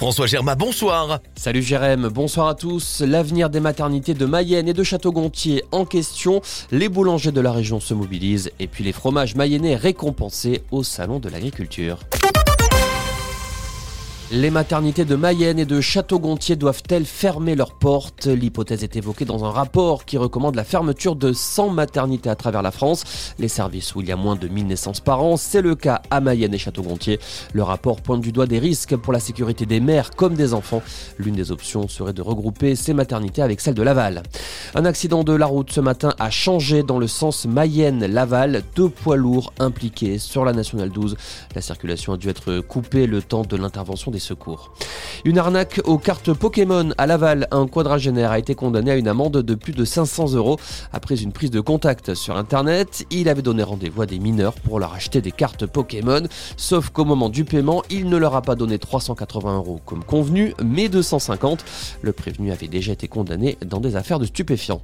François Germain, bonsoir. Salut Jérém, bonsoir à tous. L'avenir des maternités de Mayenne et de Château-Gontier en question. Les boulangers de la région se mobilisent et puis les fromages mayennais récompensés au Salon de l'agriculture. Les maternités de Mayenne et de Château-Gontier doivent-elles fermer leurs portes? L'hypothèse est évoquée dans un rapport qui recommande la fermeture de 100 maternités à travers la France. Les services où il y a moins de 1000 naissances par an, c'est le cas à Mayenne et Château-Gontier. Le rapport pointe du doigt des risques pour la sécurité des mères comme des enfants. L'une des options serait de regrouper ces maternités avec celle de Laval. Un accident de la route ce matin a changé dans le sens Mayenne-Laval. Deux poids lourds impliqués sur la nationale 12. La circulation a dû être coupée le temps de l'intervention des secours. Une arnaque aux cartes Pokémon à Laval. Un quadragénaire a été condamné à une amende de plus de 500 euros après une prise de contact sur Internet. Il avait donné rendez-vous à des mineurs pour leur acheter des cartes Pokémon. Sauf qu'au moment du paiement, il ne leur a pas donné 380 euros comme convenu, mais 250. Le prévenu avait déjà été condamné dans des affaires de stupéfiants.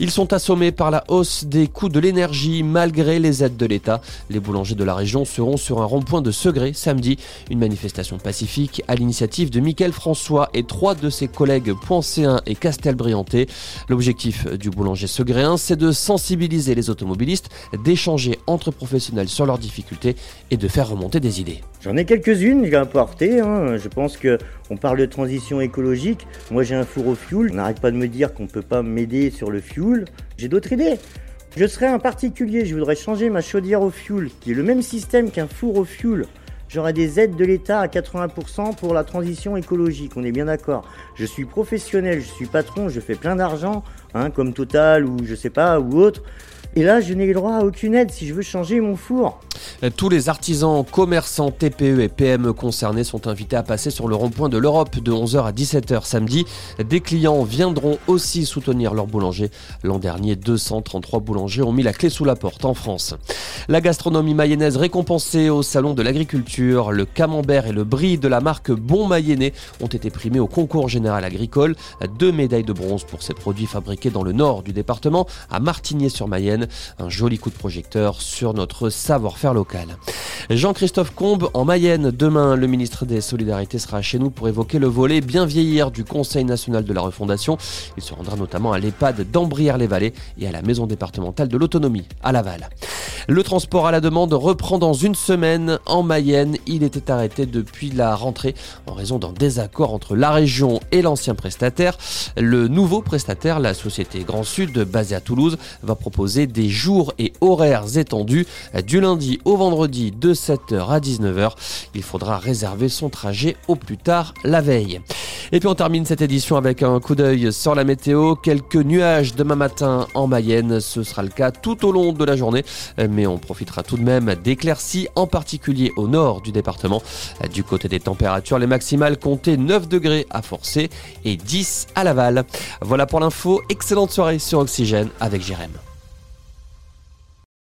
Ils sont assommés par la hausse des coûts de l'énergie malgré les aides de l'État. Les boulangers de la région seront sur un rond-point de Segré samedi. Une manifestation pacifique à l'initiative de Mickaël François et trois de ses collègues Poincéen et Castelbrianté. L'objectif du boulanger segréen, c'est de sensibiliser les automobilistes, d'échanger entre professionnels sur leurs difficultés et de faire remonter des idées. J'en ai quelques-unes à apporter. Hein. Je pense qu'on parle de transition écologique. Moi, j'ai un four au fioul. On n'arrête pas de me dire qu'on ne peut pas m'aider sur le fioul. J'ai d'autres idées. Je serais un particulier, je voudrais changer ma chaudière au fioul, qui est le même système qu'un four au fioul j'aurai des aides de l'État à 80% pour la transition écologique, on est bien d'accord. Je suis professionnel, je suis patron, je fais plein d'argent, hein, comme Total ou je sais pas, ou autre. Et là, je n'ai le droit à aucune aide si je veux changer mon four. Tous les artisans, commerçants, TPE et PME concernés sont invités à passer sur le rond-point de l'Europe de 11h à 17h samedi. Des clients viendront aussi soutenir leurs boulangers. L'an dernier, 233 boulangers ont mis la clé sous la porte en France. La gastronomie mayonnaise récompensée au Salon de l'Agriculture. Le camembert et le brie de la marque Bon Mayennais ont été primés au concours général agricole. Deux médailles de bronze pour ces produits fabriqués dans le nord du département, à Un joli coup de projecteur sur notre savoir-faire local. Jean-Christophe Combe en Mayenne. Demain, le ministre des Solidarités sera chez nous pour évoquer le volet bien vieillir du Conseil national de la refondation. Il se rendra notamment à l'EHPAD d'Ambrières-les-Vallées et à la maison départementale de l'autonomie à Laval. Le transport à la demande reprend dans une semaine en Mayenne. Il était arrêté depuis la rentrée en raison d'un désaccord entre la région et l'ancien prestataire. Le nouveau prestataire, la société Grand Sud, basée à Toulouse, va proposer des jours et horaires étendus du lundi au vendredi de 7h à 19h. Il faudra réserver son trajet au plus tard la veille. Et puis on termine cette édition avec un coup d'œil sur la météo. Quelques nuages demain matin en Mayenne. Ce sera le cas tout au long de la journée. Mais on profitera tout de même d'éclaircies, en particulier au nord du département. Du côté des températures, les maximales comptaient 9 degrés à Forcé et 10 à Laval. Voilà pour l'info. Excellente soirée sur Oxygène avec Jérém.